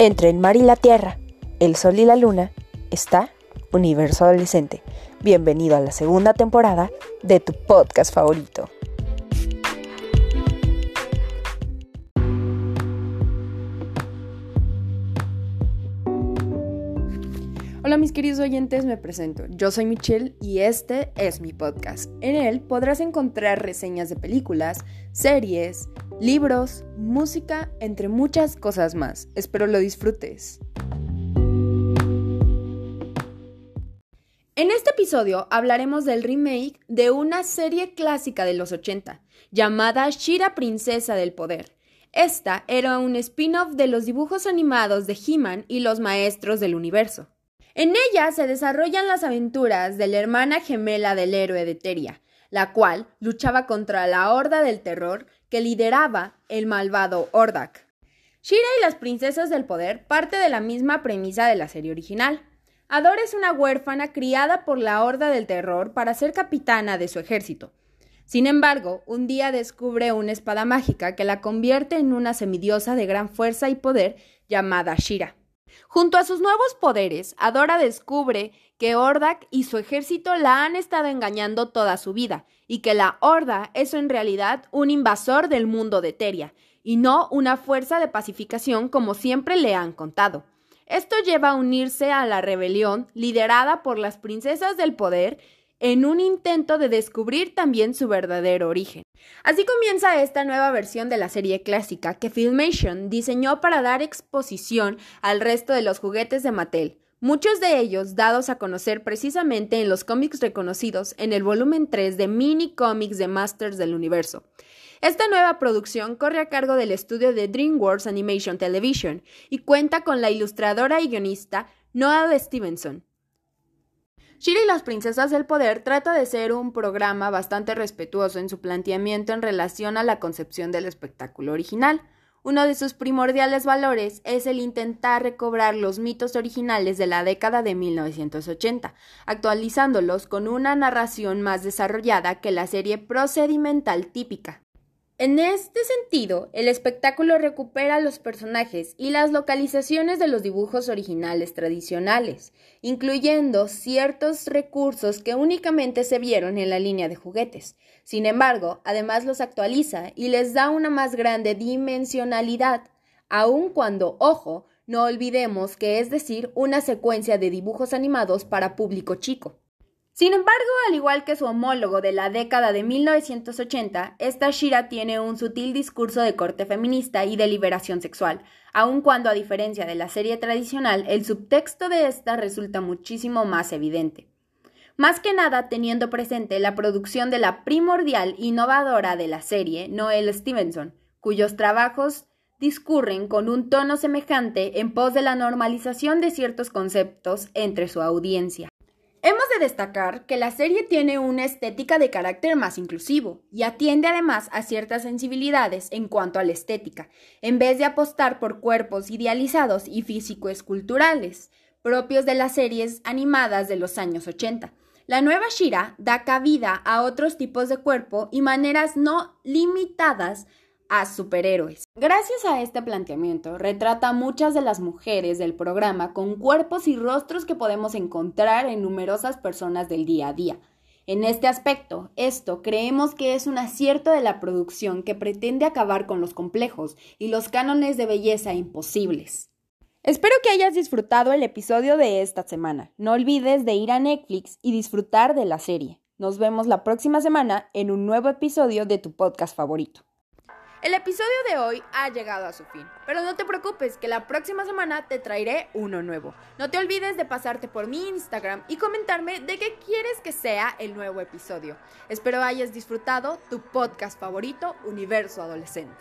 Entre el mar y la tierra, el sol y la luna, está Universo Adolescente. Bienvenido a la segunda temporada de tu podcast favorito. Hola mis queridos oyentes, me presento. Yo soy Michelle y este es mi podcast. En él podrás encontrar reseñas de películas, series, libros, música, entre muchas cosas más. Espero lo disfrutes. En este episodio hablaremos del remake de una serie clásica de los 80, llamada Shira Princesa del Poder. Esta era un spin-off de los dibujos animados de He-Man y los Maestros del Universo. En ella se desarrollan las aventuras de la hermana gemela del héroe de Teria, la cual luchaba contra la Horda del Terror que lideraba el malvado Ordak. Shira y las Princesas del Poder parte de la misma premisa de la serie original. Ador es una huérfana criada por la Horda del Terror para ser capitana de su ejército. Sin embargo, un día descubre una espada mágica que la convierte en una semidiosa de gran fuerza y poder llamada Shira. Junto a sus nuevos poderes, Adora descubre que Ordak y su ejército la han estado engañando toda su vida, y que la Horda es en realidad un invasor del mundo de Teria, y no una fuerza de pacificación como siempre le han contado. Esto lleva a unirse a la rebelión liderada por las princesas del poder en un intento de descubrir también su verdadero origen. Así comienza esta nueva versión de la serie clásica que Filmation diseñó para dar exposición al resto de los juguetes de Mattel, muchos de ellos dados a conocer precisamente en los cómics reconocidos en el volumen 3 de mini cómics de Masters del Universo. Esta nueva producción corre a cargo del estudio de DreamWorks Animation Television y cuenta con la ilustradora y guionista Noah Stevenson, Shira y las Princesas del Poder trata de ser un programa bastante respetuoso en su planteamiento en relación a la concepción del espectáculo original. Uno de sus primordiales valores es el intentar recobrar los mitos originales de la década de 1980, actualizándolos con una narración más desarrollada que la serie procedimental típica. En este sentido, el espectáculo recupera los personajes y las localizaciones de los dibujos originales tradicionales, incluyendo ciertos recursos que únicamente se vieron en la línea de juguetes. Sin embargo, además los actualiza y les da una más grande dimensionalidad, aun cuando, ojo, no olvidemos que es decir, una secuencia de dibujos animados para público chico. Sin embargo, al igual que su homólogo de la década de 1980, esta Shira tiene un sutil discurso de corte feminista y de liberación sexual, aun cuando a diferencia de la serie tradicional, el subtexto de esta resulta muchísimo más evidente. Más que nada teniendo presente la producción de la primordial innovadora de la serie, Noel Stevenson, cuyos trabajos discurren con un tono semejante en pos de la normalización de ciertos conceptos entre su audiencia. Hemos de destacar que la serie tiene una estética de carácter más inclusivo y atiende además a ciertas sensibilidades en cuanto a la estética, en vez de apostar por cuerpos idealizados y físico-esculturales, propios de las series animadas de los años 80. La nueva Shira da cabida a otros tipos de cuerpo y maneras no limitadas a superhéroes. Gracias a este planteamiento, retrata a muchas de las mujeres del programa con cuerpos y rostros que podemos encontrar en numerosas personas del día a día. En este aspecto, esto creemos que es un acierto de la producción que pretende acabar con los complejos y los cánones de belleza imposibles. Espero que hayas disfrutado el episodio de esta semana. No olvides de ir a Netflix y disfrutar de la serie. Nos vemos la próxima semana en un nuevo episodio de tu podcast favorito. El episodio de hoy ha llegado a su fin, pero no te preocupes que la próxima semana te traeré uno nuevo. No te olvides de pasarte por mi Instagram y comentarme de qué quieres que sea el nuevo episodio. Espero hayas disfrutado tu podcast favorito, Universo Adolescente.